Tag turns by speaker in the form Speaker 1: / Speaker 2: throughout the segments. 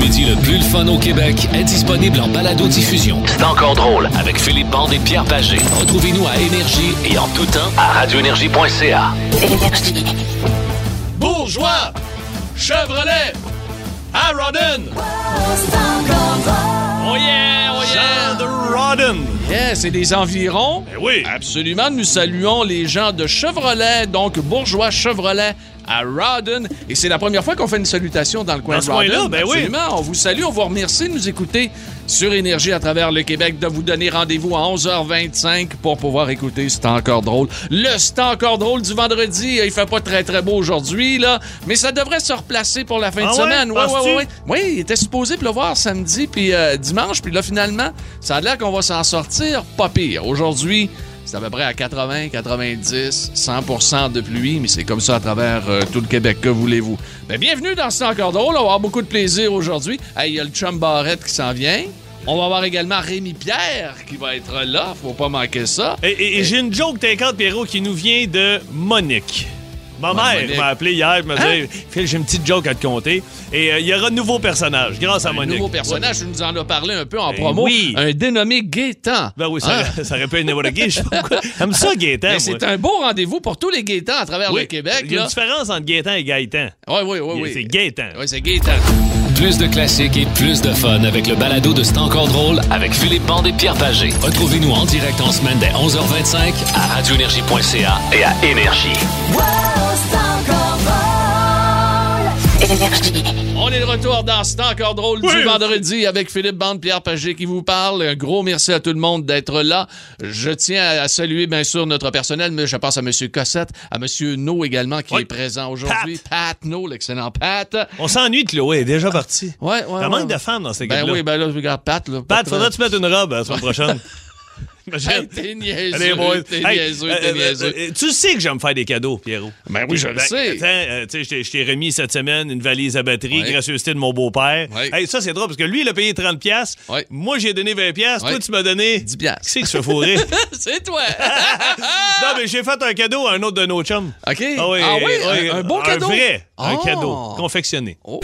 Speaker 1: midi le plus le fun au Québec est disponible en balado-diffusion. C'est encore drôle avec Philippe Bande et Pierre Pagé. Retrouvez-nous à Énergie et en tout temps à radioénergie.ca.
Speaker 2: Bourgeois, Chevrolet, Arodin.
Speaker 3: Oh yeah, oh
Speaker 2: Jean de Rodden.
Speaker 3: Yeah, c'est des environs.
Speaker 2: Ben oui.
Speaker 3: Absolument, nous saluons les gens de Chevrolet, donc bourgeois Chevrolet à Rawdon. Et c'est la première fois qu'on fait une salutation dans le coin
Speaker 2: Dans
Speaker 3: de Rawdon.
Speaker 2: ben oui.
Speaker 3: On vous salue, on vous remercie de nous écouter sur Énergie à travers le Québec, de vous donner rendez-vous à 11h25 pour pouvoir écouter C'est encore drôle. Le C'est encore drôle du vendredi. Il fait pas très très beau aujourd'hui, là, mais ça devrait se replacer pour la fin
Speaker 2: Ah
Speaker 3: de
Speaker 2: ouais?
Speaker 3: semaine. Ouais, ouais, ouais. Oui, il était supposé pleuvoir samedi puis euh, dimanche, puis là, finalement, ça a l'air qu'on va s'en sortir pas pire. Aujourd'hui, c'est à peu près à 80, 90, 100% de pluie, mais c'est comme ça à travers euh, tout le Québec. Que voulez-vous? Ben, bienvenue dans C'est encore drôle. On va avoir beaucoup de plaisir aujourd'hui. Il y a le chum Barrette qui s'en vient. On va avoir également Rémi Pierre qui va être là. Faut pas manquer ça.
Speaker 2: Et, et- et j'ai une joke t'inquiète, Pierrot, qui nous vient de Monique. Ma mère
Speaker 3: Monique.
Speaker 2: m'a appelé hier et m'a dit Phil, j'ai une petite joke à te conter. Et euh, il y aura de nouveaux personnages grâce à
Speaker 3: Un
Speaker 2: Monique.
Speaker 3: nouveau personnage, tu nous en as parlé un peu en
Speaker 2: Ben
Speaker 3: promo.
Speaker 2: oui.
Speaker 3: Un dénommé Gaétan.
Speaker 2: Ben oui, ça,
Speaker 3: Hein?
Speaker 2: ça aurait pu être n'importe qui. J'aime ça, Gaétan. Moi.
Speaker 3: c'est un beau rendez-vous pour tous les Gaétans à travers
Speaker 2: Oui,
Speaker 3: le Québec.
Speaker 2: Il y a
Speaker 3: là.
Speaker 2: une différence entre Gaétan et Gaëtan.
Speaker 3: Oui, oui, oui. oui.
Speaker 2: C'est Gaétan.
Speaker 3: Oui, c'est Gaétan.
Speaker 1: Plus de classiques et plus de fun avec le balado de C'est encore drôle avec Philippe Bande et Pierre Pagé. Retrouvez-nous en direct en semaine dès 11h25 à radioénergie.ca et à Énergie.
Speaker 3: On est de retour dans C'est encore drôle du vendredi avec Philippe Bande, Pierre Pagé qui vous parle. Un gros merci à tout le monde d'être là. Je tiens à saluer bien sûr notre personnel, mais je pense à M. Cossette, à M. No également qui
Speaker 2: Oui.
Speaker 3: est présent aujourd'hui. Pat. No, l'excellent Pat.
Speaker 2: On s'ennuie de Chloé, est déjà partie.
Speaker 3: Ouais, ouais.
Speaker 2: Il
Speaker 3: ouais,
Speaker 2: manque
Speaker 3: ouais.
Speaker 2: de femmes dans ces
Speaker 3: Ben
Speaker 2: gars-là.
Speaker 3: oui, ben là, regarde Pat. Là,
Speaker 2: Pat, faudrait que tu mettes une robe la semaine prochaine. Imagine.
Speaker 3: Hey, t'es niaiseux,
Speaker 2: Allez,
Speaker 3: t'es
Speaker 2: Hey,
Speaker 3: niaiseux,
Speaker 2: euh,
Speaker 3: t'es
Speaker 2: euh,
Speaker 3: niaiseux.
Speaker 2: euh, tu sais que j'aime faire des cadeaux, Pierrot.
Speaker 3: Ben oui, je le
Speaker 2: Ben,
Speaker 3: sais.
Speaker 2: Euh, tu sais, je t'ai- remis cette semaine une valise à batterie,
Speaker 3: Ouais.
Speaker 2: gracieuseté de mon beau-père.
Speaker 3: Ouais.
Speaker 2: Hey, ça, c'est drôle parce que lui, il a payé 30$. piastres.
Speaker 3: Ouais.
Speaker 2: Moi, j'ai donné 20$. piastres.
Speaker 3: Ouais.
Speaker 2: Toi, tu m'as donné
Speaker 3: 10 piastres.
Speaker 2: Qui c'est qui se fait fourrer?
Speaker 3: c'est toi.
Speaker 2: non, mais j'ai fait un cadeau à un autre de nos chums.
Speaker 3: OK.
Speaker 2: Ah oui,
Speaker 3: Ah oui,
Speaker 2: oui,
Speaker 3: un, un beau cadeau?
Speaker 2: Un vrai, un
Speaker 3: Oh.
Speaker 2: cadeau, confectionné.
Speaker 3: Oh.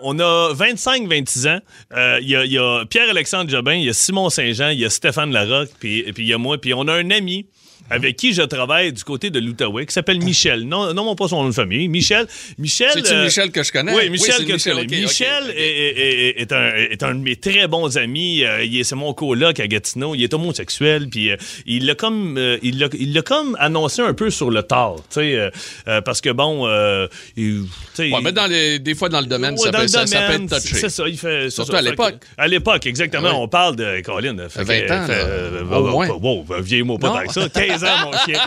Speaker 2: On a 25-26 ans. Euh, Il y, y a Pierre-Alexandre Jobin, il y a Simon Saint-Jean, il y a Stéphane Larocque, puis il y a moi. Puis on a un ami avec qui je travaille du côté de l'Outaouais qui s'appelle Michel. Non, non, pas son nom de famille. Michel. Michel.
Speaker 3: C'est-tu
Speaker 2: euh,
Speaker 3: Michel que je connais?
Speaker 2: Oui, Michel
Speaker 3: c'est
Speaker 2: que je connais.
Speaker 3: ok, ok,
Speaker 2: Michel
Speaker 3: ok.
Speaker 2: Est, est- est- est un, est un de mes très bons amis. Euh, c'est mon coloc à Gatineau. Il est homosexuel. Puis euh, il l'a comme, euh, il l'a, il l'a comme annoncé un peu sur le tard, tu sais, euh, euh, parce que bon, il-
Speaker 3: Ouais, mais dans les, des fois, dans le domaine,
Speaker 2: Ouais,
Speaker 3: ça, peut,
Speaker 2: le
Speaker 3: ça, ça peut
Speaker 2: domaine,
Speaker 3: être touché.
Speaker 2: C'est ça, il fait.
Speaker 3: Surtout
Speaker 2: ça,
Speaker 3: à l'époque.
Speaker 2: que- À l'époque, exactement.
Speaker 3: Ah ouais.
Speaker 2: On parle de. Colin, fait
Speaker 3: 20
Speaker 2: que-
Speaker 3: ans,
Speaker 2: fait,
Speaker 3: là. Au moins.
Speaker 2: wow, vieillis-moi pas que ça. 15 ans, mon chien.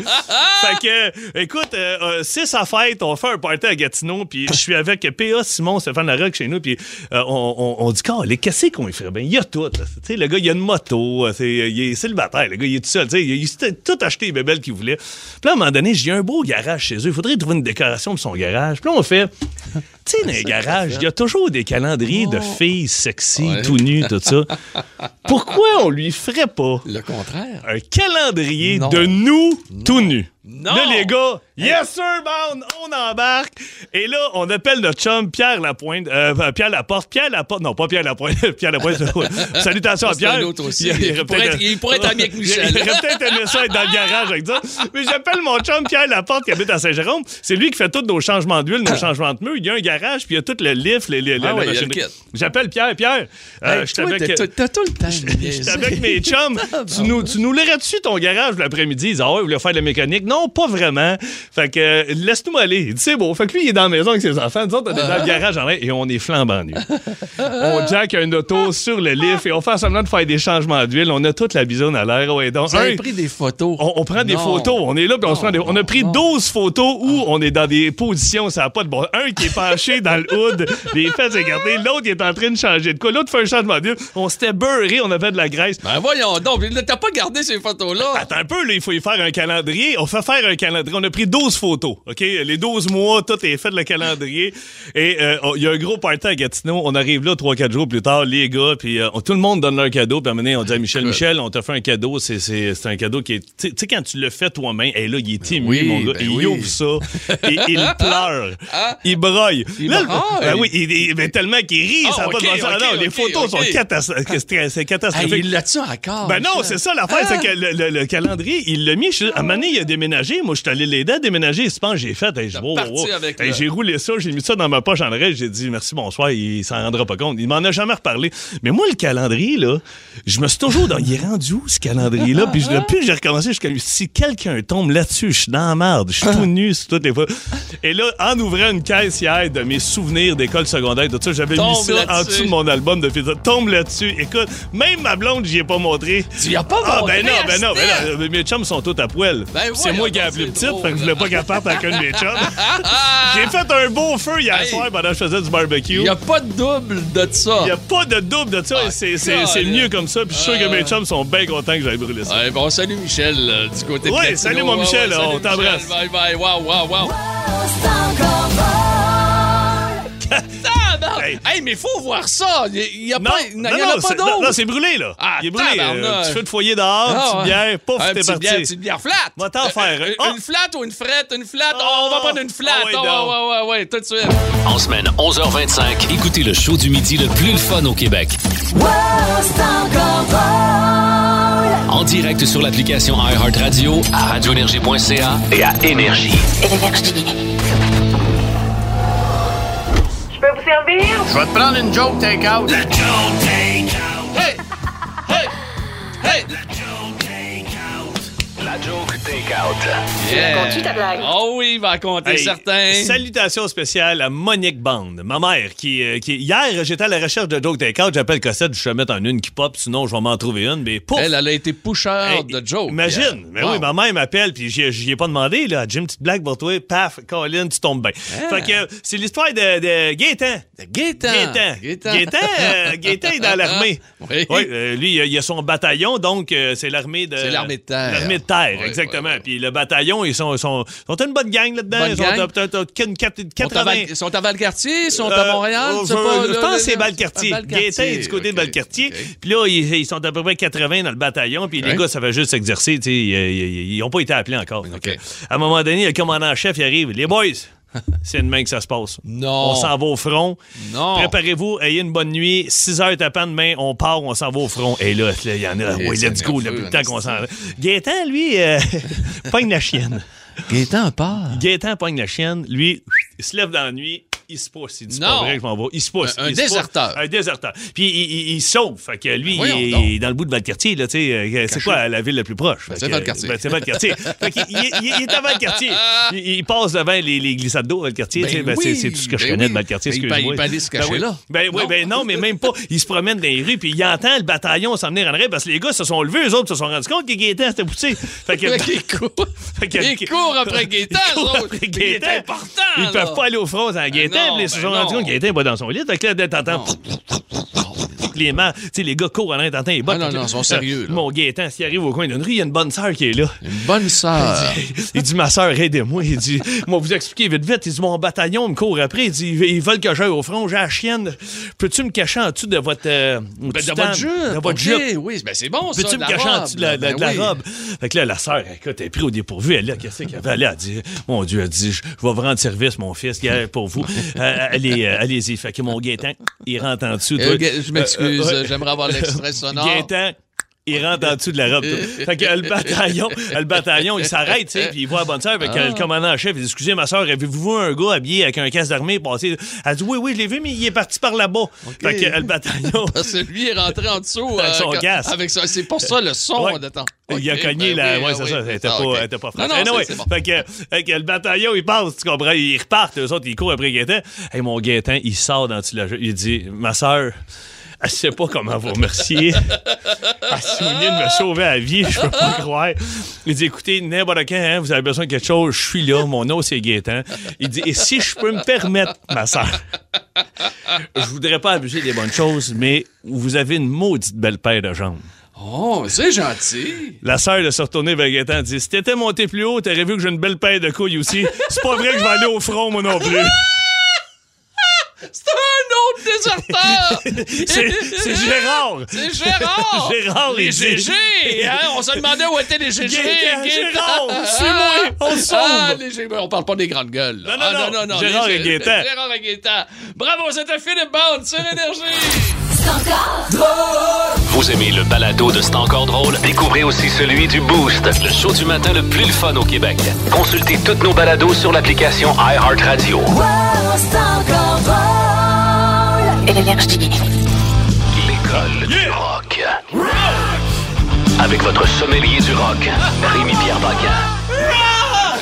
Speaker 2: fait que, écoute, euh, euh, c'est sa fête. On fait un party à Gatineau, puis je suis avec PA, Simon, Stéphane Larocque chez nous, puis euh, on, on, on dit, les qu'est-ce qu'on lui ferait? Bien? Il y a tout. Tu sais, le gars, il a une moto, euh, c'est- il est célibataire, le gars, il est tout seul. tu sais, Il, il s'était tout acheté les bébelles qu'il voulait. Puis là, à un moment donné, j'ai un beau garage chez eux. Il faudrait trouver une décoration pour son garage. Puis là, on fait. Tu sais, dans les garages, il y a toujours des calendriers de filles sexy,
Speaker 3: Ouais.
Speaker 2: tout nues, tout ça. Pourquoi on lui ferait pas
Speaker 3: Le contraire.
Speaker 2: un calendrier
Speaker 3: Non.
Speaker 2: de nous tout nus?
Speaker 3: Non.
Speaker 2: Là, les gars, yes sir, bound, on embarque. Et là, on appelle notre chum Pierre Lapointe, euh, Pierre Laporte, Pierre Laporte, non, pas Pierre Lapointe, Pierre Lapointe. Salutations à
Speaker 3: un
Speaker 2: Pierre.
Speaker 3: autre aussi.
Speaker 2: Il,
Speaker 3: Il pourrait être- il pourrait être ami avec Michel.
Speaker 2: Il aurait peut-être aimé ça être dans le garage avec ça. Mais j'appelle mon chum Pierre Laporte qui habite à Saint-Jérôme. C'est lui qui fait tous nos changements d'huile, nos changements de pneus. Il y a un garage, puis il y a tout le lift, les, les,
Speaker 3: Ah ouais.
Speaker 2: J'appelle Pierre, Pierre. euh,
Speaker 3: Hey,
Speaker 2: avec-
Speaker 3: t'as- tout le temps.
Speaker 2: avec mes chums. tu nous, tu nous lairais dessus ton garage l'après-midi? Ils disent, ah ouais, vous voulez faire de la mécanique? Non, pas vraiment. Fait que, euh, laisse-nous aller. Il dit, c'est beau. Fait que lui, il est dans la maison avec ses enfants. Nous autres, on est dans le garage en vrai et on est flambant nus. on jack un auto sur le lift et on fait semblant de faire des changements d'huile. On a toute la bisoune à l'air. Ouais, donc,
Speaker 3: Vous avez
Speaker 2: un,
Speaker 3: pris des photos.
Speaker 2: on, on prend des
Speaker 3: Non.
Speaker 2: photos. On est là, puis on se prend des- On a pris
Speaker 3: non.
Speaker 2: 12 photos où on est dans des positions, ça n'a pas de bon. Un qui est penché dans le hood, les fesses écartées. L'autre qui est en train de changer de quoi. L'autre fait un changement d'huile. On s'était beurré, on avait de la graisse.
Speaker 3: Ben voyons donc, t'as pas gardé ces photos-là.
Speaker 2: Attends un peu, là, il faut y faire un calendrier. On fait faire un calendrier. On a pris 12 photos, OK? Les 12 mois, tout est fait, le calendrier. Et euh, il y a un gros party à Gatineau. On arrive là 3-4 jours plus tard, les gars, puis euh, tout le monde donne leur cadeau. Puis à un moment donné, on dit à Michel, Michel, on t'a fait un cadeau. C'est, c'est, c'est un cadeau qui est... Tu sais- quand tu le fais toi-même, et là, il est
Speaker 3: oui,
Speaker 2: mon gars.
Speaker 3: ben
Speaker 2: il
Speaker 3: oui.
Speaker 2: ouvre ça et il pleure. Il broille.
Speaker 3: Il
Speaker 2: Là,
Speaker 3: broille.
Speaker 2: Ben oui, il, il- ben, tellement qu'il rit,
Speaker 3: Ah,
Speaker 2: ça va
Speaker 3: ok,
Speaker 2: pas de bon sens.
Speaker 3: ok,
Speaker 2: Non, les photos sont catastrophiques. Catastrophique.
Speaker 3: il l'a-tu encore?
Speaker 2: Ben non, c'est ça l'affaire, c'est que le, le- le calendrier, il l'a mis. À un moment donné, il a déménagé. Moi, je suis allé l'aider à déménager. Je pense que j'ai fait. Hey,
Speaker 3: T'as
Speaker 2: wow,
Speaker 3: parti
Speaker 2: wow.
Speaker 3: avec
Speaker 2: Hey,
Speaker 3: le-
Speaker 2: J'ai roulé ça, j'ai mis ça dans ma poche en arrière. J'ai dit merci, bonsoir. Il s'en rendra pas compte. Il m'en a jamais reparlé. Mais moi, le calendrier, là, je me suis toujours dans. Il est rendu où, ce calendrier-là? Puis depuis j'ai recommencé, je suis si quelqu'un tombe là-dessus, je suis dans la merde. Je suis tout nu sur toutes les fois. Et là, en ouvrant une caisse hier de mes souvenirs d'école secondaire, tout ça, j'avais mis ça en dessous de mon album de pizza. Tombe là-dessus. Écoute, même ma blonde, j'y ai pas montré.
Speaker 3: Tu y as pas
Speaker 2: Ah,
Speaker 3: montré,
Speaker 2: ben non, ben non, ben non. Mes chums sont tous à poil.
Speaker 3: Ben
Speaker 2: moi qui ai appelé petite,
Speaker 3: drôle.
Speaker 2: fait que je voulais pas qu'elle parte avec un de mes chums. J'ai fait un beau feu hier
Speaker 3: Hey.
Speaker 2: soir pendant que je faisais du barbecue.
Speaker 3: Il n'y a pas de double de ça.
Speaker 2: Il n'y a pas de double de ça,
Speaker 3: Ah,
Speaker 2: et c'est- c'est c'est
Speaker 3: God.
Speaker 2: mieux comme ça. Puis je suis sûr que mes
Speaker 3: ouais.
Speaker 2: chums sont bien contents que j'aille brûler ça.
Speaker 3: Ouais, bon, salut Michel euh, du côté de
Speaker 2: Ouais,
Speaker 3: Gatineau.
Speaker 2: salut, mon Michel,
Speaker 3: ouais, salut,
Speaker 2: on t'embrasse.
Speaker 3: Bye bye, wow, wow, wow.
Speaker 2: Hey.
Speaker 3: Hey. mais faut voir ça. Il n'y a
Speaker 2: Non,
Speaker 3: pas, il y
Speaker 2: non,
Speaker 3: en a
Speaker 2: non,
Speaker 3: pas d'autre.
Speaker 2: non, c'est brûlé, là.
Speaker 3: Ah,
Speaker 2: Il est brûlé. Euh, tu fais de foyer dehors,
Speaker 3: Ah,
Speaker 2: petite bière, pouf, t'es
Speaker 3: petit
Speaker 2: parti.
Speaker 3: bière, petite bière flat.
Speaker 2: Va t'en
Speaker 3: Euh,
Speaker 2: faire.
Speaker 3: euh. Une flat ou une frette, une flat. Oh, on va prendre une flat.
Speaker 2: Ah, oui,
Speaker 3: Oh, ouais, ouais, ouais, ouais, tout de suite.
Speaker 1: En semaine 11h25, écoutez le show du midi le plus le fun au Québec. En direct sur l'application iHeartRadio, à radioénergie.ca et à Énergie.
Speaker 4: Je
Speaker 3: Je vais te prendre une joke take-out. Hey! Hey! Hey!
Speaker 1: La joke take-out.
Speaker 3: Yeah.
Speaker 4: racontes-tu ta blague?
Speaker 3: Oh oui, il va raconter
Speaker 2: Hey,
Speaker 3: certains.
Speaker 2: Salutations spéciales à Monique Band, ma mère, qui, euh, qui hier, j'étais à la recherche de joke take-out, j'appelle Cossette, je vais mettre en une qui pop, sinon je vais m'en trouver une, mais pouf!
Speaker 3: Elle, elle a été pusher
Speaker 2: Hey,
Speaker 3: de joke.
Speaker 2: Imagine. Mais
Speaker 3: Wow.
Speaker 2: oui, ma mère m'appelle, puis j'y ai pas demandé, là. Une petite blague pour toi. Paf, Colin, tu tombes bien.
Speaker 3: Ah.
Speaker 2: Fait que c'est l'histoire de, de Gaétan.
Speaker 3: Gaétan.
Speaker 2: Gaétan.
Speaker 3: Gaétan.
Speaker 2: Gaétan, euh, Gaétan est dans l'armée.
Speaker 3: Oui.
Speaker 2: euh, lui, il a, son bataillon, donc euh, c'est l'armée de.
Speaker 3: C'est l'armée de terre.
Speaker 2: L'armée de terre,
Speaker 3: Oui,
Speaker 2: exactement.
Speaker 3: oui, oui.
Speaker 2: Puis le bataillon, ils sont, sont, sont une bonne gang là-dedans. Ils sont
Speaker 3: gang.
Speaker 2: à 80.
Speaker 3: Val- Ils sont à Valcartier, ils sont à Montréal,
Speaker 2: je, pense que c'est Valcartier. Gaétan est du côté de Valcartier. Puis là, ils, ils sont à peu près 80 dans le bataillon. Puis les gars, ça va juste s'exercer. Ils n'ont pas été appelés encore. Donc, à un moment donné, le commandant-chef il arrive. Les boys, c'est demain que ça se passe.
Speaker 3: Non.
Speaker 2: On s'en va au front.
Speaker 3: Non.
Speaker 2: Préparez-vous, ayez une bonne nuit. 6 heures tapant demain, on part, on s'en va au front. Et là, il y en a. Oui, let's go, depuis le temps qu'on s'en
Speaker 3: en
Speaker 2: va. Gaétan, lui, euh, pogne la chienne.
Speaker 3: Gaétan part.
Speaker 2: Gaétan pogne la chienne. Lui, il se lève dans la nuit. Il se pousse. Il dit
Speaker 3: Non.
Speaker 2: pas vrai que je m'en vais. Il se pousse.
Speaker 3: Un-
Speaker 2: pousse.
Speaker 3: déserteur.
Speaker 2: Un déserteur. Puis il, il, il sauve. Fait que lui, il est,
Speaker 3: donc.
Speaker 2: il est dans le bout de Valcartier. Là, euh, c'est quoi la ville la plus proche?
Speaker 3: Ben, c'est Valcartier.
Speaker 2: ben, c'est Valcartier. fait qu'il- il, est à Valcartier. Il, il passe devant les, les glissades d'eau, Valcartier.
Speaker 3: Ben
Speaker 2: ben, c'est-
Speaker 3: oui,
Speaker 2: c'est tout ce que je
Speaker 3: ben
Speaker 2: connais
Speaker 3: oui.
Speaker 2: de Valcartier. Excuse-moi.
Speaker 3: il peut aller se
Speaker 2: Ben
Speaker 3: cacher
Speaker 2: oui.
Speaker 3: là.
Speaker 2: Ben oui,
Speaker 3: Non.
Speaker 2: ben non, mais même pas. Il se promène dans les rues, puis il entend le bataillon s'en venir en arrière parce que les gars se sont levés, eux autres se sont rendus compte que Gaétan s'était poussé. Fait que.
Speaker 3: Il court.
Speaker 2: Fait que-
Speaker 3: Il court après Gaétan,
Speaker 2: Ils peuvent pas aller au front sans Gaétan. Puis ils se sont rendus compte Gaétan n'est pas dans son lit. Fait que là, t'entends. Les, mains, les gars courent en arrière, t'entends les bottes.
Speaker 3: Ah non, non, ils sont sérieux, là.
Speaker 2: Mon Gaétan, s'il arrive au coin d'une rue, il y a une bonne sœur qui est là.
Speaker 3: Une bonne sœur.
Speaker 2: Il dit, ma sœur, aidez-moi. Il dit, moi, vous expliquer vite, vite. Il dit, mon bataillon me court après. Il dit, ils veulent que j'aille au front. J'ai la chienne. Peux-tu me cacher en dessous de votre. euh,
Speaker 3: Ben, de votre jupe.
Speaker 2: De votre jupe.
Speaker 3: Oui, ben c'est bon, ça.
Speaker 2: Peux-tu me cacher en dessous de la, de
Speaker 3: Ben oui.
Speaker 2: robe? Fait que là, la sœur, écoute, elle est prise au dépourvu. Elle, là, qu'est-ce qu'elle avait? Elle a dit, mon Dieu, elle dit, je vais vous rendre service, mon fils, pour vous. Euh, allez, euh, allez-y. Fait que mon Gaétan, il rentre en dessous.
Speaker 3: Je m'excuse,
Speaker 2: Euh, euh, ouais.
Speaker 3: j'aimerais avoir l'extrait sonore.
Speaker 2: Gaétan, il rentre en dessous de la robe. tout. fait que le bataillon, le bataillon, il s'arrête, tu sais, puis il voit la bonne sœur. Fait que
Speaker 3: Ah.
Speaker 2: le commandant en chef, il dit Excusez ma sœur, avez-vous vu un gars habillé avec un casque d'armée passer? Elle dit Oui, oui, je l'ai vu, mais il est parti par là-bas. Fait que le bataillon.
Speaker 3: Parce que lui est rentré en dessous.
Speaker 2: Avec son
Speaker 3: quand-
Speaker 2: casque.
Speaker 3: Avec ça. C'est pour ça le son
Speaker 2: Ouais.
Speaker 3: de temps.
Speaker 2: Il a cogné
Speaker 3: ben
Speaker 2: la.
Speaker 3: oui,
Speaker 2: ouais,
Speaker 3: ben
Speaker 2: c'est
Speaker 3: oui.
Speaker 2: ça. Elle était
Speaker 3: Ah,
Speaker 2: pas, pas
Speaker 3: Non,
Speaker 2: franche.
Speaker 3: non,
Speaker 2: Anyway,
Speaker 3: bon.
Speaker 2: fait, que, fait que le bataillon, il passe, tu comprends? Ils repartent, eux autres, ils courent après Gaétan. Hey, mon Gaétan, il sort dans le. Il dit Ma sœur, elle sait pas comment vous remercier. Elle s'est de me sauver la vie, je peux pas croire. Il dit Écoutez, n'importe quand, hein, vous avez besoin de quelque chose, je suis là, mon nom c'est Gaétan. Il dit Et si je peux me permettre, ma sœur, je voudrais pas abuser des bonnes choses, mais vous avez une maudite belle paire de jambes.
Speaker 3: Oh, c'est gentil.
Speaker 2: La sœur de se retourner vers Gaétan dit Si t'étais monté plus haut, t'aurais vu que j'ai une belle paire de couilles aussi. C'est pas vrai que je vais aller au front, moi non plus.
Speaker 3: C'est un autre déserteur.
Speaker 2: C'est c'est Gérard.
Speaker 3: C'est Gérard.
Speaker 2: Gérard,
Speaker 3: les GG. Hein? On se demandait où étaient les GG.
Speaker 2: Gaétan. Gérard, suis-moi, on sauve.
Speaker 3: Ah, les. On parle pas des grandes gueules.
Speaker 2: Non, non,
Speaker 3: Ah,
Speaker 2: non. Gérard
Speaker 3: les
Speaker 2: et
Speaker 3: G-
Speaker 2: Gaétan.
Speaker 3: Gérard et Gaétan. Bravo, c'était Philippe Bond sur Énergie.
Speaker 1: Vous aimez le balado de C'est encore drôle? Découvrez aussi celui du Boost, le show du matin le plus le fun au Québec. Consultez toutes nos balados sur l'application iHeartRadio. L'école du rock. Avec votre sommelier du rock, Rémi-Pierre Paquin.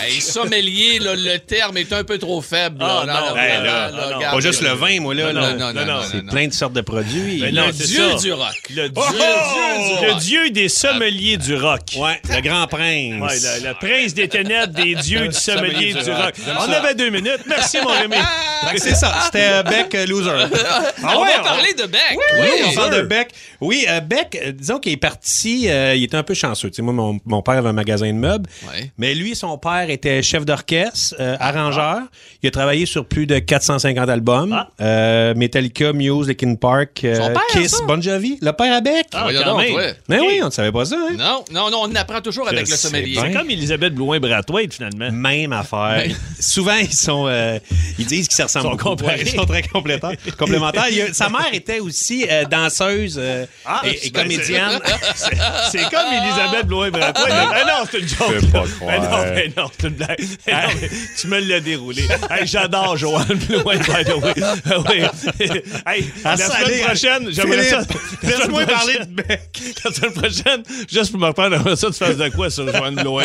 Speaker 3: Hey, sommelier, là, le terme est un peu trop faible. là.
Speaker 2: Ah, non,
Speaker 3: là,
Speaker 2: ben
Speaker 3: là,
Speaker 2: là,
Speaker 3: là,
Speaker 2: non, non.
Speaker 3: regarde,
Speaker 5: Pas juste le vin, moi, là.
Speaker 3: Non, non, non,
Speaker 2: non,
Speaker 3: non,
Speaker 5: C'est plein de sortes de produits.
Speaker 2: Ben non,
Speaker 3: Le dieu
Speaker 2: ça.
Speaker 3: du rock.
Speaker 2: Le dieu,
Speaker 3: Oh!
Speaker 2: dieu du- le dieu des sommeliers du rock.
Speaker 5: Ouais, le grand prince.
Speaker 2: Ouais, le, le prince des ténèbres des dieux du sommelier du rock. On avait deux minutes. Merci, mon Rémi.
Speaker 5: Que c'est ça, c'était euh, Beck euh, Loser.
Speaker 3: on
Speaker 2: ouais,
Speaker 3: va
Speaker 2: on-
Speaker 3: parler de Beck.
Speaker 5: Oui, on parle de Beck. Oui, euh, Beck, disons qu'il est parti, il était un peu chanceux. Moi, mon, père avait un magasin de meubles, mais lui, son père était chef d'orchestre, euh, arrangeur. Il a travaillé sur plus de 450 albums.
Speaker 2: Ah.
Speaker 5: Euh, Metallica, Muse, Linkin Park, euh,
Speaker 3: Son père,
Speaker 5: Kiss,
Speaker 3: ça?
Speaker 5: Bon Jovi. Le père à Beck.
Speaker 2: Ah,
Speaker 3: Voyons
Speaker 2: quand
Speaker 3: donc,
Speaker 2: même.
Speaker 3: ouais.
Speaker 5: Mais oui, on ne savait pas ça. Hein?
Speaker 3: Non, non, non, on apprend toujours avec
Speaker 5: Je
Speaker 3: le
Speaker 5: sais
Speaker 3: sommelier.
Speaker 5: bien.
Speaker 2: C'est comme Elisabeth Blouin-Brathwaite, finalement.
Speaker 5: Même affaire. Souvent, ils sont, euh, ils disent qu'ils se ressemblent.
Speaker 2: Sont
Speaker 5: beaucoup.
Speaker 2: comparés.
Speaker 5: Ouais, ils sont très complémentaires. complémentaires. Il y a- sa mère était aussi euh, danseuse euh,
Speaker 2: Ah,
Speaker 5: et, et
Speaker 2: ben,
Speaker 5: comédienne.
Speaker 2: C'est- comme Elisabeth Blouin-Brathwaite. Ah non, c'est une joke.
Speaker 5: Je peux pas
Speaker 2: Mais non, mais non, c'est une blague. Mais non, mais tu me l'as déroulé. Hey, J'adore Joanne Blouin, by the way. Ah oui. Hey, la semaine prochaine, j'aimerais ça.
Speaker 5: Philippe,
Speaker 2: la semaine
Speaker 5: Laisse-moi parler
Speaker 2: prochaine-
Speaker 5: de Beck.
Speaker 2: La semaine prochaine, juste pour me reprendre, j'aimerais ça, tu fasses de quoi sur Joanne Blouin?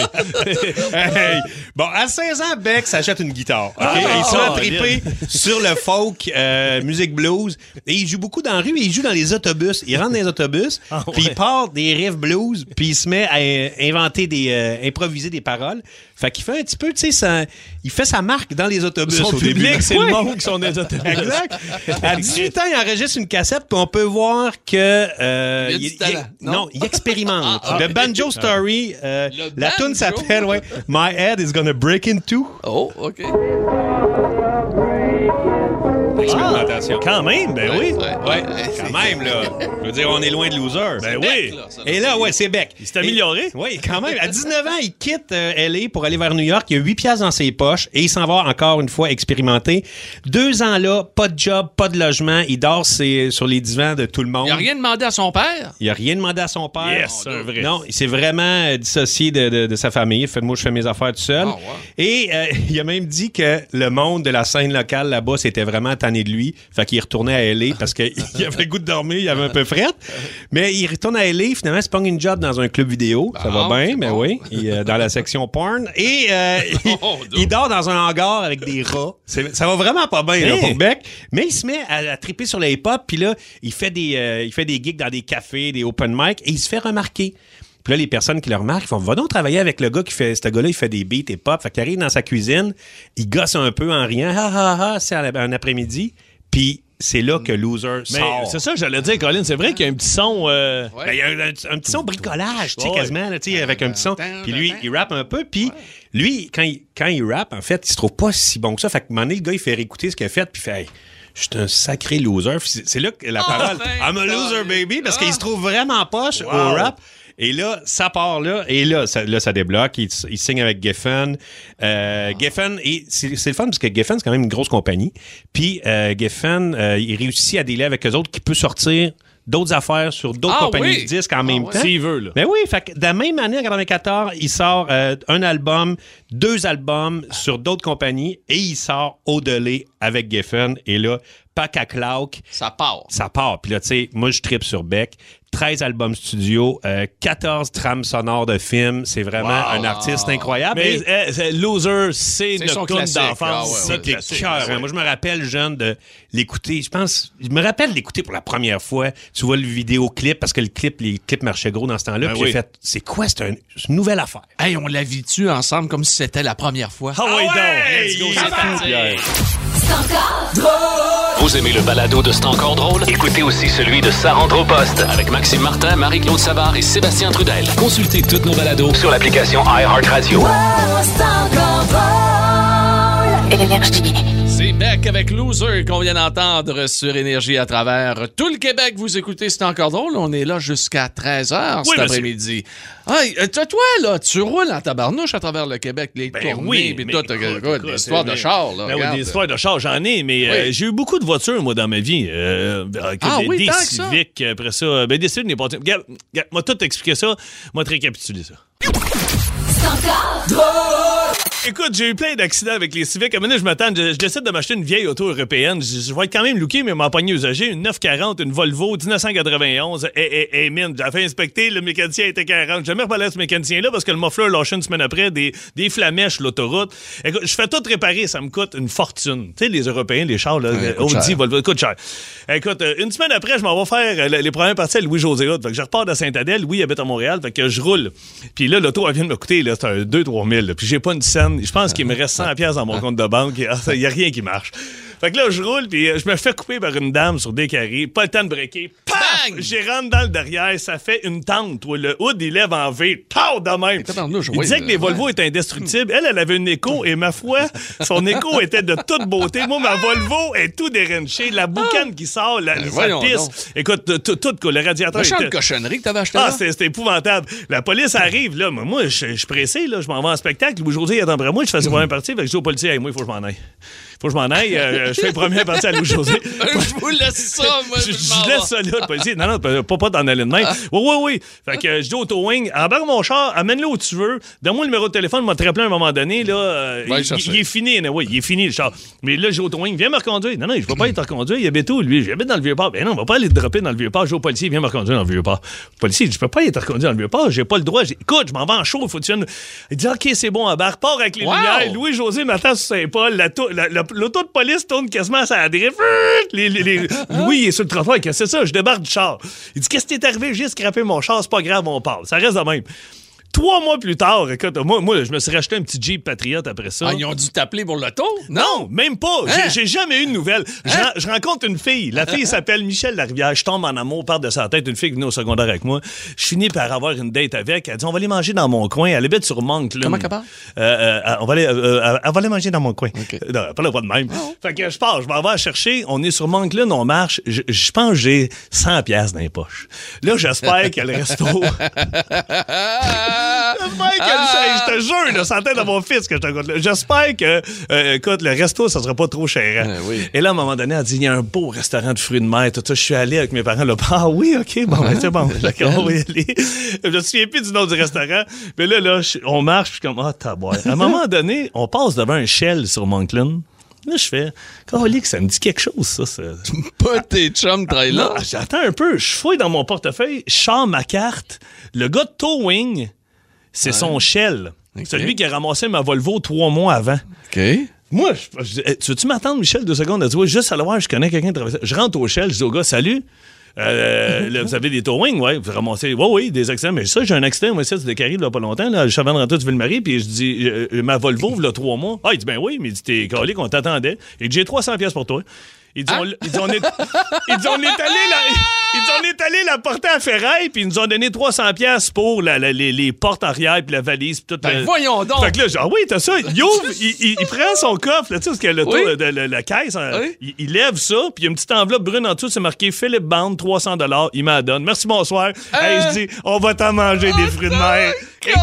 Speaker 5: Hey. Bon, à 16 ans, Beck s'achète une guitare. ok?
Speaker 2: Ah,
Speaker 5: il se met à
Speaker 2: oh,
Speaker 5: triper sur le folk, euh, musique blues. Et il joue beaucoup dans la rue il joue dans les autobus. Il rentre dans les autobus,
Speaker 2: Ah,
Speaker 5: puis
Speaker 2: ouais.
Speaker 5: il part des riffs blues, puis il se met à euh, inventer des... euh, improviser des paroles. Fait qu'il fait un petit peu, tu sais, ça- il fait sa marque dans les autobus
Speaker 2: Son
Speaker 5: au début.
Speaker 2: public, c'est
Speaker 5: Ouais.
Speaker 2: le monde qui sont des autobus.
Speaker 5: Exact. À 18 ans, il enregistre une cassette, puis on peut voir que. euh,
Speaker 3: Il y a du talent, non?
Speaker 5: non? il expérimente.
Speaker 3: Ah, ah,
Speaker 5: le. Banjo Story, euh,
Speaker 3: Le
Speaker 5: la
Speaker 3: banjo?
Speaker 5: tune s'appelle ouais, My Head is Gonna Break in Two.
Speaker 3: Oh, OK.
Speaker 5: Expérimentation.
Speaker 2: Quand même, ben oui.
Speaker 3: Ouais,
Speaker 5: quand même, là. Je veux dire, on est loin de loser.
Speaker 2: Ben oui.
Speaker 5: Et là, ouais, c'est Beck. Il
Speaker 2: s'est amélioré.
Speaker 5: Oui, quand même. À 19 ans, il quitte euh, LA pour aller vers New York. Il a 8 piastres dans ses poches et il s'en va encore une fois expérimenter. Deux ans là, pas de job, pas de logement. Il dort sur les divans de tout le monde.
Speaker 3: Il a rien demandé à son père?
Speaker 5: Il a rien demandé à son père.
Speaker 2: Yes, un vrai.
Speaker 5: Non, il s'est vraiment euh, dissocié de, de- de sa famille. Moi, je fais mes affaires tout seul.
Speaker 3: Ah.
Speaker 5: Et euh, il a même dit que le monde de la scène locale là-bas, c'était vraiment tanné de lui. Fait qu'il retournait à LA parce qu'il avait le goût de dormir, il avait un peu fret. Mais il retourne à LA, finalement, il se pogne une job dans un club vidéo. Ça va bien,
Speaker 3: c'est
Speaker 5: mais
Speaker 3: bon.
Speaker 5: oui. Il, euh, dans la section porn. Et euh, il,
Speaker 3: Oh,
Speaker 5: il dort dans un hangar avec des rats. C'est- Ça va vraiment pas bien là,
Speaker 2: Hey.
Speaker 5: pour Beck. Mais il se met à, à triper sur les hip-hop. Puis là, il fait, des, euh, il fait des gigs dans des cafés, des open mic. Et il se fait remarquer. Puis là, les personnes qui le remarquent, ils font Va donc travailler avec le gars qui fait. Ce gars-là, il fait des beats et pop. Fait qu'il arrive dans sa cuisine, il gosse un peu en riant. Ha ha ha, c'est un un après-midi. Puis c'est là que Loser
Speaker 2: Mais
Speaker 5: sort.
Speaker 2: c'est ça, que j'allais dire, Colin. C'est vrai qu'il y a un petit son. euh,
Speaker 3: Ouais.
Speaker 5: Ben, il y a un, un petit son bricolage, tu sais,
Speaker 2: Ouais.
Speaker 5: quasiment, là, tu sais, avec un petit son. Puis lui, il rappe un peu. Puis lui, quand il, quand il rappe, en fait, il se trouve pas si bon que ça. Fait que, un moment donné, le gars, il fait réécouter ce qu'il a fait. Puis il fait, Hey, je suis un sacré loser. Puis c'est là que la
Speaker 3: Ah,
Speaker 5: parole,
Speaker 3: ben,
Speaker 5: I'm a loser, baby, parce qu'il se trouve vraiment poche
Speaker 2: Wow.
Speaker 5: au rap. Et là, ça part là, et là, ça, là, ça débloque. Il, il signe avec Geffen. Euh, Geffen, et c'est le fun parce que Geffen, c'est quand même une grosse compagnie. Puis euh, Geffen, euh, il réussit à délai avec eux autres qui peut sortir d'autres affaires sur d'autres
Speaker 3: Ah
Speaker 5: compagnies
Speaker 3: oui.
Speaker 5: de disques en
Speaker 3: Ah
Speaker 5: même
Speaker 3: ouais.
Speaker 5: temps.
Speaker 2: S'il veut, là.
Speaker 5: Ben oui, fait que de la même année, en 94, il sort euh, un album, deux albums sur d'autres compagnies et il sort Au-delà avec Geffen. Et là, Pac à Clouk,
Speaker 3: Ça part.
Speaker 5: ça part. Puis là, tu sais, moi, je tripe sur Beck. 13 albums studio, euh, 14 trames sonores de films. C'est vraiment
Speaker 2: Wow.
Speaker 5: un artiste incroyable.
Speaker 2: Mais
Speaker 5: Et
Speaker 2: c'est- Loser, c'est notre tune
Speaker 3: classique. Ah,
Speaker 2: d'enfance.
Speaker 5: C'était
Speaker 2: classique.
Speaker 5: cœur. hein. Moi, je me rappelle, jeune, de l'écouter. Je pense, je me rappelle d'écouter pour la première fois. Tu vois le vidéoclip, parce que le clip, les clips marchaient gros dans ce temps-là.
Speaker 2: Ben
Speaker 5: puis
Speaker 2: oui.
Speaker 5: j'ai fait, c'est quoi? C'est un- c'est une nouvelle affaire.
Speaker 3: Hey, on la vit-tu ensemble comme si c'était la première fois?
Speaker 2: Ah ouais, donc. Let's go, c'est
Speaker 4: encore drôle.
Speaker 1: Vous aimez le balado de C'est encore drôle? Écoutez aussi celui de Sa rentre au poste avec Maxime Martin, Marie-Claude Savard et Sébastien Trudel. Consultez toutes nos balados sur l'application iHeartRadio.
Speaker 4: Énergie.
Speaker 3: C'est Beck avec Loser qu'on vient d'entendre sur Énergie à travers tout le Québec. Vous écoutez, c'est encore drôle. On est là jusqu'à 13h
Speaker 2: Oui,
Speaker 3: cet après-midi. Hey, euh, toi, toi, là, tu roules en tabarnouche à travers le Québec, les
Speaker 2: Ben
Speaker 3: tournées,
Speaker 2: oui,
Speaker 3: puis
Speaker 2: mais
Speaker 3: tout,
Speaker 2: écoute,
Speaker 3: des histoires de
Speaker 2: mais-
Speaker 3: char, là,
Speaker 2: Ben oui, des histoires de char, j'en ai, mais euh, j'ai eu beaucoup de voitures, moi, dans ma vie. Euh, euh,
Speaker 3: Ah
Speaker 2: des,
Speaker 3: oui,
Speaker 2: des
Speaker 3: ça.
Speaker 2: Civic, après ça. Ben, des Civic n'est pas... Regarde, regarde, moi, tout expliquer ça, moi, te récapituler ça. Écoute, j'ai eu plein d'accidents avec les Civics. À un moment donné, je m'attends, je, je décide de m'acheter une vieille auto européenne. Je, je vais être quand même looké, mais m'a pogné usagé. Une 940, une Volvo 1991. Et, et, et mine, j'ai fait inspecter, le mécanicien était 40. J'ai jamais reparlé à ce mécanicien-là parce que le muffler lâché une semaine après des, des flamèches l'autoroute. Écoute, je fais tout réparer, ça me coûte une fortune. Tu sais, les Européens, les chars, là,
Speaker 3: Ouais,
Speaker 2: Audi,
Speaker 3: cher.
Speaker 2: Volvo, coûte cher. Écoute, euh, une semaine après, je m'en vais faire euh, les premières parties à Louis-José. Fait que je repars de Saint-Adèle. Louis habite à Montréal. Fait que je roule. Puis là, l'auto, elle vient de me coûter, là, c'est un 2-3 000. là. Puis j'ai pas une scène. Je pense qu'il me reste 100 pièces dans mon compte de banque. Il y a rien qui marche. Fait que là, je roule, puis euh, je me fais couper par une dame sur des carrés. Pas le temps de breaker. Paf!
Speaker 3: Bang!
Speaker 2: J'y rentre dans le derrière. Ça fait une tente. où Le hood, il lève en V. Tau de même. Il disait que les
Speaker 3: euh,
Speaker 2: Volvo étaient indestructibles. Elle, elle avait une écho, et ma foi, son écho était de toute beauté. Moi, ma Volvo est tout dérenchée. La boucane qui sort, la, ça
Speaker 3: Ben,
Speaker 2: pisse.
Speaker 3: donc.
Speaker 2: Écoute, tout, tout, quoi, le radiateur
Speaker 3: Méchante
Speaker 2: était-
Speaker 3: cochonnerie que t'avais acheté
Speaker 2: ah, c'est épouvantable. La police arrive, là. mais Moi, je suis pressé, là. Je m'en vais en spectacle. Louis-José est après moi. Je fais ses premières parties. Fait que je dis au policier, Hey, moi, il faut que je m'en aille. Faut que je m'en aille. Euh, je fais les premières parties à Louis-José.
Speaker 3: je vous laisse ça, moi.
Speaker 2: Je,
Speaker 3: je
Speaker 2: je laisse ça là, le policier. Non, non, pas, pas dans aller de main. Oui, oui, oui. Fait que euh, je dis au towing, embarque mon char, amène-le où tu veux. Donne-moi le numéro de téléphone, m'a te rappeler à un moment donné. Là, euh,
Speaker 3: le
Speaker 2: il, est fini, oui, il est fini le char. Mais là, j'ai au towing, viens me reconduire. Non, non, je vais pas être reconduire. Il habite où, lui? J'habite dans le vieux port. Ben non, on va pas aller te dropper dans le vieux port. Je dis au policier, viens me reconduire dans le vieux port. Le policier, je peux pas être reconduit dans le vieux port. J'ai pas le droit. J'ai- Écoute, je m'en vais en chaud. Faut que tu viennes- Il dit, OK, c'est bon, embarque. Pars avec les
Speaker 3: Wow!
Speaker 2: lumières. Louis-José m'attend sur Saint-Paul. La la- la- L'auto de police tourne quasiment à sa drift. Les, les- les- Louis il est sur le trottoir. C'est ça? Je débarque du char. Il dit Qu'est-ce qui est arrivé? J'ai scrappé mon char. C'est pas grave, on parle. Ça reste de même. Trois mois plus tard, écoute, moi, moi je me suis racheté un petit Jeep Patriot après ça.
Speaker 3: Ah, ils ont dû t'appeler pour le tour?
Speaker 2: Non, même pas. J'ai-
Speaker 3: Hein?
Speaker 2: J'ai jamais eu de nouvelles. Je,
Speaker 3: Hein?
Speaker 2: je rencontre une fille. La fille s'appelle Michel Larivière. Je tombe en amour, part de sa tête. Une fille qui venait au secondaire avec moi. Je finis par avoir une date avec. Elle dit On va aller manger dans mon coin. Elle habite sur Moncton.
Speaker 3: Comment qu'elle parle?
Speaker 2: Euh, euh, on va aller, euh, euh, elle va aller manger dans mon coin.
Speaker 3: OK.
Speaker 2: Euh, Non, pas le pas de même. Fait que je pars, je m'en vais chercher. On est sur Moncton, on marche. Je, je pense que j'ai 100 pièces dans les poches. Là, j'espère que le resto. Que le- je te jure, là, sans tête de mon fils que je te. J'espère que, euh, écoute, le resto, ça sera pas trop cher. hein.
Speaker 3: Ah, oui.
Speaker 2: Et là, à un moment donné, elle dit, il y a un beau restaurant de fruits de mer, tout ça. Je suis allé avec mes parents là. Ah oui, OK, bon, ben, c'est bon. D'accord, on va y aller. Je me souviens plus du nom du restaurant. Mais là, là, on marche, puis je suis comme, ah, taboire. À un moment donné, on passe devant un Shell sur Moncton. Là, je fais, que ça me dit quelque chose, ça. ça.
Speaker 3: Pas tes chums travaillent là.
Speaker 2: J'attends un peu. Je fouille dans mon portefeuille, je sors ma carte. Le gars de Towing, c'est son Shell. Celui qui a ramassé ma Volvo trois mois avant.
Speaker 3: OK.
Speaker 2: Moi, je, tu veux-tu m'attendre, Michel, deux secondes? Dit, oui, juste à voir, je connais quelqu'un qui travaille. Je rentre au Shell, je dis au gars, salut. Euh, là, vous avez des towing, ouais. Vous ramassez, oui, oui, des accidents. Mais ça, j'ai un accident, moi, ça, c'est décarré, a pas longtemps, là. Je suis avant de rentrer du Ville-Marie, puis je dis, euh, euh, ma Volvo, a trois mois. Ah, il dit, ben oui, mais il dit, t'es calé qu'on t'attendait. Dit, j'ai 300 pièces pour toi. Il dit, on, il dit, on est, il dit, on est allé la, il dit, on est allé la porter à Ferraille, puis ils nous ont donné 300 pièces pour la- la- les, les portes arrière, puis la valise, puis tout.
Speaker 3: Ben,
Speaker 2: le-
Speaker 3: voyons donc.
Speaker 2: Fait que là, genre, oui, t'as ça. Il ouvre, il, il- il prend son coffre, là, tu sais, parce a le
Speaker 3: Oui.
Speaker 2: tour de la, la caisse. hein.
Speaker 3: Oui.
Speaker 2: il, il lève ça, puis il y a une petite enveloppe brune en dessous, c'est marqué Philippe Band, 300 Il me la donne. Merci, bonsoir. Hey, je dis, on va t'en manger des fruits de mer. Écoute,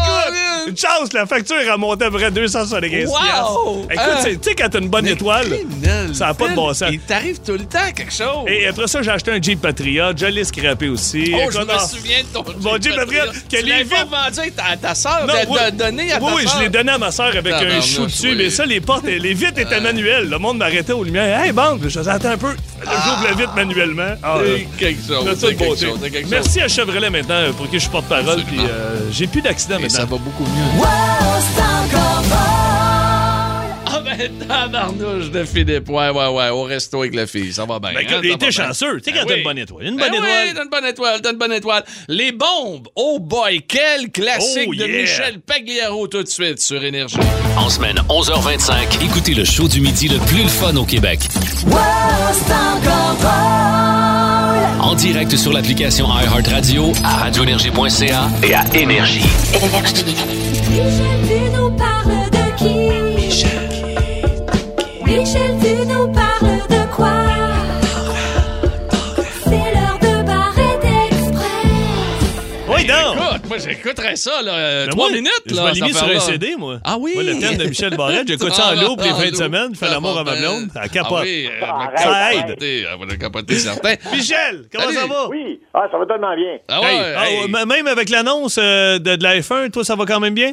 Speaker 2: une chance, la facture est remontée à près 275
Speaker 3: Wow!
Speaker 2: Écoute, c'est- tu sais, quand t'as une bonne étoile,
Speaker 3: Criminel,
Speaker 2: ça a pas de bon sens.
Speaker 3: Il t'arrive tout le temps quelque chose.
Speaker 2: Et après ça, j'ai acheté un Jeep Patriot. Je l'ai scrappé aussi.
Speaker 3: Oh, je me souviens de ton
Speaker 2: Mon Jeep Patriot, que
Speaker 3: Tu l'as
Speaker 2: les
Speaker 3: pas vendu à ta, ta soeur,
Speaker 2: oui.
Speaker 3: donné à ta
Speaker 2: Oui, je l'ai donné à ma soeur avec un chou dessus,
Speaker 3: oui.
Speaker 2: mais ça, les portes, les vitres étaient manuelles. Le monde m'arrêtait aux lumières. Hey, bande, je faisais, attends un peu. J'ouvre la vitre manuellement. Ah.
Speaker 3: C'est quelque chose.
Speaker 2: Merci à Chevrolet maintenant pour qui je porte parole.
Speaker 3: Absolument.
Speaker 2: Puis euh, j'ai plus d'accident
Speaker 3: Et ça
Speaker 2: maintenant.
Speaker 3: va beaucoup mieux. Ah ben Tabarnouche de Philippe. Ouais, ouais, ouais. Au resto avec la fille. Ça va bien.
Speaker 2: Ben,
Speaker 3: hein, bien.
Speaker 2: chanceux. Tu sais,
Speaker 3: Ben
Speaker 2: quand t'as
Speaker 3: oui.
Speaker 2: une bonne étoile. Une
Speaker 3: Ben
Speaker 2: bonne
Speaker 3: oui,
Speaker 2: étoile.
Speaker 3: t'as une bonne étoile, t'as une bonne étoile. Les bombes, oh boy, quel classique
Speaker 2: Oh,
Speaker 3: de
Speaker 2: yeah.
Speaker 3: Michel Pagliaro tout de suite sur Énergie.
Speaker 1: En semaine 11h25, écoutez le show du midi le plus le fun au Québec. En direct sur l'application iHeartRadio, à radioénergie.ca et à Énergie.
Speaker 4: Énergie.
Speaker 3: j'écouterais ça, là. euh,
Speaker 2: Mais
Speaker 3: Trois
Speaker 2: moi,
Speaker 3: minutes,
Speaker 2: Je
Speaker 3: là.
Speaker 2: mis sur un. CD, moi.
Speaker 3: Ah oui?
Speaker 2: Moi, le thème de Michel Barrette, j'écoute ça en loop les fins de semaine, fais l'amour à ma blonde, à capote.
Speaker 3: Ah oui, euh,
Speaker 6: Ah,
Speaker 3: elle va capoter, elle va capoter certain.
Speaker 2: Michel, comment ça va?
Speaker 6: Oui, ah, ça va tellement bien.
Speaker 3: Ah ouais,
Speaker 2: ah, même avec l'annonce euh, de, de la F1, toi, ça va quand même bien?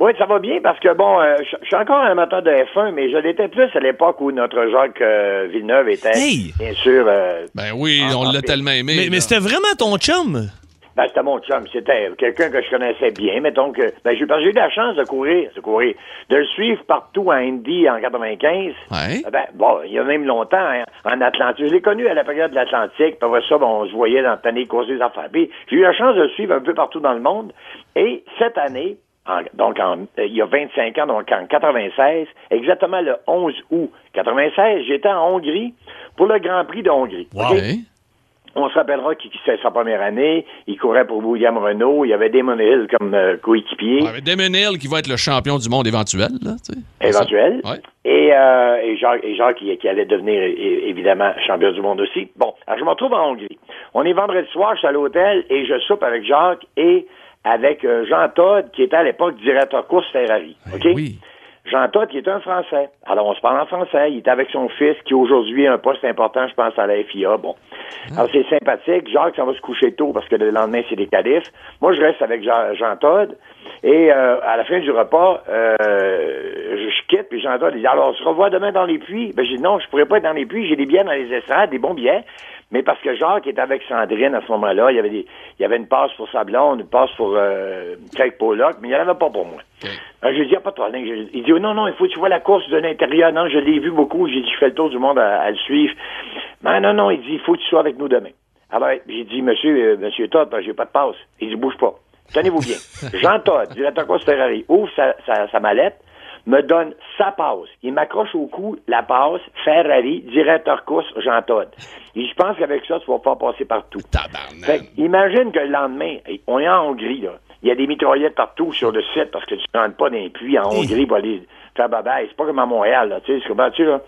Speaker 6: Oui, ça va bien parce que, bon, euh, je je suis encore un amateur de F1, mais je l'étais plus à l'époque où notre Jacques euh, Villeneuve était,
Speaker 2: Hey!
Speaker 6: bien sûr, euh,
Speaker 3: Ben oui,
Speaker 6: Ah,
Speaker 3: on l'a
Speaker 6: ah,
Speaker 3: tellement aimé.
Speaker 2: Mais, mais c'était vraiment ton chum?
Speaker 6: Ben, c'était mon chum. C'était quelqu'un que je connaissais bien, mettons que, ben, j'ai parce que j'ai eu la chance de courir, de courir, de le suivre partout à Indy en 95.
Speaker 3: Ouais.
Speaker 6: Ben, bon, il y a même longtemps, hein, en Atlantique. Je l'ai connu à la période de l'Atlantique. Puis après ça, bon, on se voyait dans l'année course des affaires. Puis j'ai eu la chance de le suivre un peu partout dans le monde. Et cette année, en- donc en, euh, il y a 25 ans, donc en 96, exactement le 11 août 96, j'étais en Hongrie pour le Grand Prix de Hongrie.
Speaker 2: Wow.
Speaker 6: On se rappellera qu'il c'était sa première année. Il courait pour William Renault. Il y avait Damon Hill comme euh, coéquipier.
Speaker 3: Ouais, Damon Hill qui va être le champion du monde éventuel, là, tu sais.
Speaker 6: éventuel.
Speaker 3: Ouais.
Speaker 6: Et, euh, et Jacques, et Jacques qui, qui allait devenir évidemment champion du monde aussi. Bon, alors je me retrouve en Hongrie. On est vendredi soir, je suis à l'hôtel et je soupe avec Jacques et avec euh, Jean Todd, qui était à l'époque directeur course Ferrari. OK?
Speaker 3: Oui.
Speaker 6: Jean Todt, qui est un Français. Alors, on se parle en français. Il est avec son fils, qui aujourd'hui a un poste important, je pense, à la FIA. Bon. Alors, c'est sympathique. Jacques, ça va se coucher tôt parce que le lendemain, c'est des qualifs. Moi, je reste avec Jean, Jean Todt. Et euh, à la fin du repas, euh, je, je quitte, puis Jean Todt, il dit, alors, on se revoit demain dans les puits. Ben, j'ai dit, non, je pourrais pas être dans les puits. J'ai des billets dans les estrades, des bons billets. Mais parce que Jacques était avec Sandrine à ce moment-là, il y avait des, il y avait une passe pour sa blonde, une passe pour euh, Craig Pollock, mais il n'y en avait pas pour moi. Alors, je lui dis, ah, pas de problème. Je- Il dit, oh, non, non, il faut que tu vois la course de l'intérieur. Non, je l'ai vu beaucoup. J'ai dit, je fais le tour du monde à, à le suivre. Mais non, non, il dit, il faut que tu sois avec nous demain. Alors, j'ai dit, monsieur, euh, monsieur Todd, ben, j'ai pas de passe. Il dit, bouge pas. Tenez-vous bien. Jean Todd, directeur course Ferrari, ouvre sa, sa, sa mallette, me donne sa passe. Il m'accroche au cou la passe, Ferrari, directeur course, Jean Todd. Et je pense qu'avec ça, tu vas pouvoir passer partout. Fait imagine que le lendemain, on est en Hongrie, là. Il y a des mitraillettes partout sur le site parce que tu ne rentres pas dans les puits en Hongrie pour aller faire babaye. C'est pas comme à Montréal, là. Tu sais, tu là?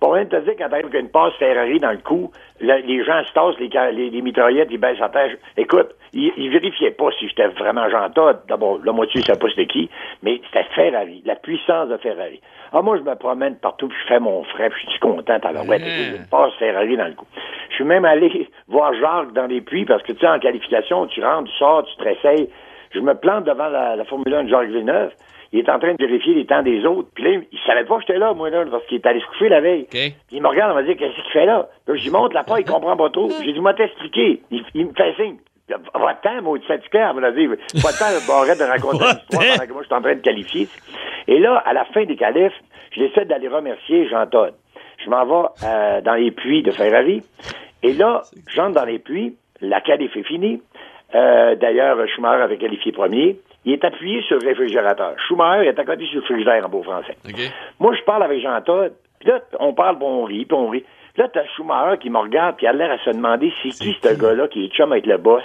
Speaker 6: Pour rien te dire, quand t'arrives avec une passe Ferrari dans le cou, là, les gens se tassent, les, les, les mitraillettes, ils baissent la tête. Écoute, ils, ils vérifiaient pas si j'étais vraiment Jean. D'abord, la moitié, savais pas c'était qui, mais c'était Ferrari, la puissance de Ferrari. Ah, moi, je me promène partout, puis je fais mon frais, puis je suis content. Alors, ouais, j'ai une passe Ferrari dans le cou. Je suis même allé voir Jacques dans les puits, parce que, tu sais, en qualification, tu rentres, tu sors, tu te réessayes. Je me plante devant la, la Formule 1 de Jacques Villeneuve. Il est en train de vérifier les temps des autres. Puis là, il savait pas que j'étais là, moi, là, parce qu'il est allé se coucher la veille.
Speaker 3: OK.
Speaker 6: Puis il me regarde, il me dit, qu'est-ce qu'il fait là? Là, je lui montre la part, il comprend pas trop. J'ai dit, moi, t'expliquer. Il, il me fait signe. Votre temps, moi, tu fatigué, elle me dit, pas de temps, arrête de raconter l'histoire pendant que moi, je suis en train de qualifier. Et là, à la fin des qualifs, je décide d'aller remercier Jean Todd. Je m'en vais euh, dans les puits de Ferrari. Et là, j'entre dans les puits. La qualif est finie. Euh, D'ailleurs, Schumacher avait qualifié premier. Il est appuyé sur le réfrigérateur. Schumacher est à côté sur le frigidaire en beau français. Moi, je parle avec Jean Todd. Puis là, on parle, puis on rit, puis on rit. Là, t'as Schumacher qui me regarde, puis il a l'air à se demander c'est qui ce gars-là qui est chum avec le boss,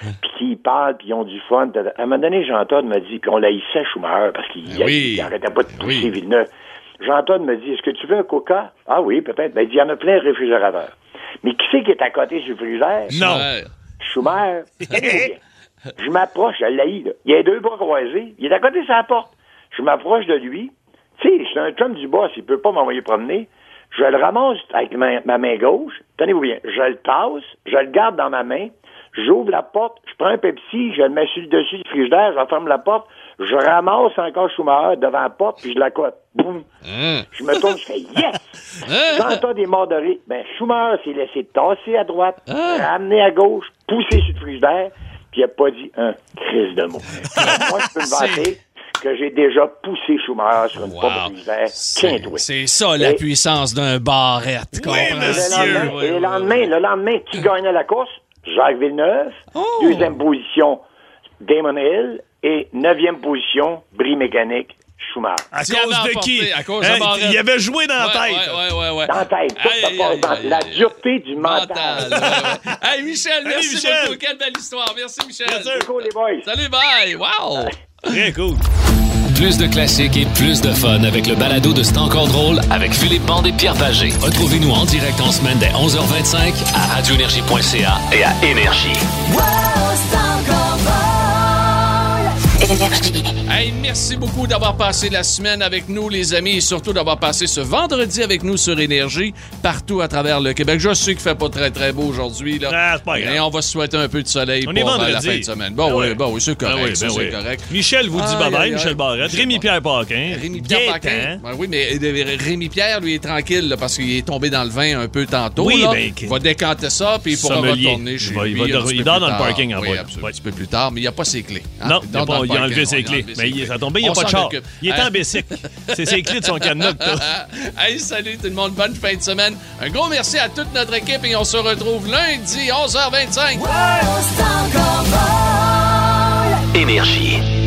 Speaker 6: puis qui parle, puis ils ont du fun. À un moment donné, Jean Todd me dit, puis on l'haïssait Schumacher parce qu'il
Speaker 3: Ben oui.
Speaker 6: arrêtait pas de pousser
Speaker 3: Oui.
Speaker 6: Villeneuve. Jean Todd me dit, est-ce que tu veux un coca? Ah oui, peut-être. Ben, il dit, il y en a plein de réfrigérateurs. Mais qui c'est qui est à côté sur le frigidaire?
Speaker 2: Non.
Speaker 6: Schumacher. Je m'approche, je l'haïs, là. Il a deux bras croisés. Il est à côté de sa porte. Je m'approche de lui. Tu sais, c'est un chum du boss. Il peut pas m'envoyer promener. Je le ramasse avec ma, ma main gauche. Tenez-vous bien. Je le tasse. Je le garde dans ma main. J'ouvre la porte. Je prends un Pepsi. Je le mets sur le dessus du frigidaire. Je ferme la porte. Je ramasse encore Schumacher devant la porte. Puis je la cote. Boum.
Speaker 3: Hein?
Speaker 6: Je me tourne. Je fais yes!
Speaker 3: Hein?
Speaker 6: J'entends des morts de rire. Ben, Schumacher s'est laissé tasser à droite,
Speaker 3: Ah.
Speaker 6: ramener à gauche, pousser sur le frigidaire, puis il a pas dit un crise de mot. moi, je peux me vanter que j'ai déjà poussé Schumacher sur une
Speaker 3: Wow.
Speaker 6: pomme
Speaker 3: C'est ça la
Speaker 6: Et-
Speaker 3: puissance d'un barrette.
Speaker 2: Oui,
Speaker 6: le lendemain,
Speaker 3: Oui,
Speaker 6: et le
Speaker 3: oui,
Speaker 6: lendemain, le lendemain, qui gagnait la course? Jacques Villeneuve.
Speaker 3: Oh!
Speaker 6: Deuxième position, Damon Hill. Et neuvième position, Brie Mécanique, Schumacher.
Speaker 2: À cause de qui?
Speaker 3: emporté, à cause de
Speaker 2: Hein, il avait joué dans la tête.
Speaker 3: Ouais, ouais, ouais, ouais.
Speaker 6: Dans la tête, tout
Speaker 3: Aïe,
Speaker 6: ça
Speaker 3: aïe,
Speaker 6: passe
Speaker 3: aïe,
Speaker 6: dans
Speaker 3: aïe,
Speaker 6: la
Speaker 3: aïe.
Speaker 6: dureté du
Speaker 3: Mental.
Speaker 6: mental.
Speaker 3: ouais, ouais. Hey, Michel, merci
Speaker 2: Michel.
Speaker 3: beaucoup. Quelle belle histoire. Merci, Michel.
Speaker 6: Cool, les boys.
Speaker 3: Salut, bye. Wow.
Speaker 2: Très cool.
Speaker 1: Plus de classiques et plus de fun avec le balado de C'est encore drôle avec Philippe Bande et Pierre Pagé. Retrouvez-nous en direct en semaine dès 11h25 à radioénergie.ca et à Énergie.
Speaker 4: Énergie.
Speaker 3: Hey, merci beaucoup d'avoir passé la semaine avec nous, les amis, et surtout d'avoir passé ce vendredi avec nous sur Énergie, partout à travers le Québec. Je sais qu'il fait pas très, très beau aujourd'hui, là.
Speaker 2: Ah, c'est pas grave.
Speaker 3: Et on va se souhaiter un peu de soleil
Speaker 2: On
Speaker 3: pour euh, la fin de semaine. Bon,
Speaker 2: Ben
Speaker 3: oui, bon, oui, c'est correct,
Speaker 2: Ben oui,
Speaker 3: ça,
Speaker 2: ben oui.
Speaker 3: correct.
Speaker 2: Michel vous dit bye-bye,
Speaker 3: aïe,
Speaker 2: Michel. Barrette. Rémi-Pierre Paquin.
Speaker 3: Rémi-Pierre. Paquin. Ben oui, mais euh, Rémi-Pierre, lui, est tranquille là, parce qu'il est tombé dans le vin un peu tantôt.
Speaker 2: Oui,
Speaker 3: là.
Speaker 2: ben,
Speaker 3: Il va décanter ça, puis il pourra retourner chez
Speaker 2: Il va- il
Speaker 3: lui
Speaker 2: va il dort dans le parking en
Speaker 3: Oui, un petit peu plus tard, mais il n'y a pas ses clés. hein.
Speaker 2: Non,
Speaker 3: Il
Speaker 2: a, a enlevé ses
Speaker 3: a
Speaker 2: clés. Mais il est tombé, il
Speaker 3: On
Speaker 2: n'a pas de char. Il est
Speaker 3: Hein?
Speaker 2: en bicycle. C'est ses clés de son cadenas
Speaker 3: hey, salut tout le monde, bonne fin de semaine. Un gros merci à toute notre équipe et on se retrouve lundi 11h25.
Speaker 1: Énergie.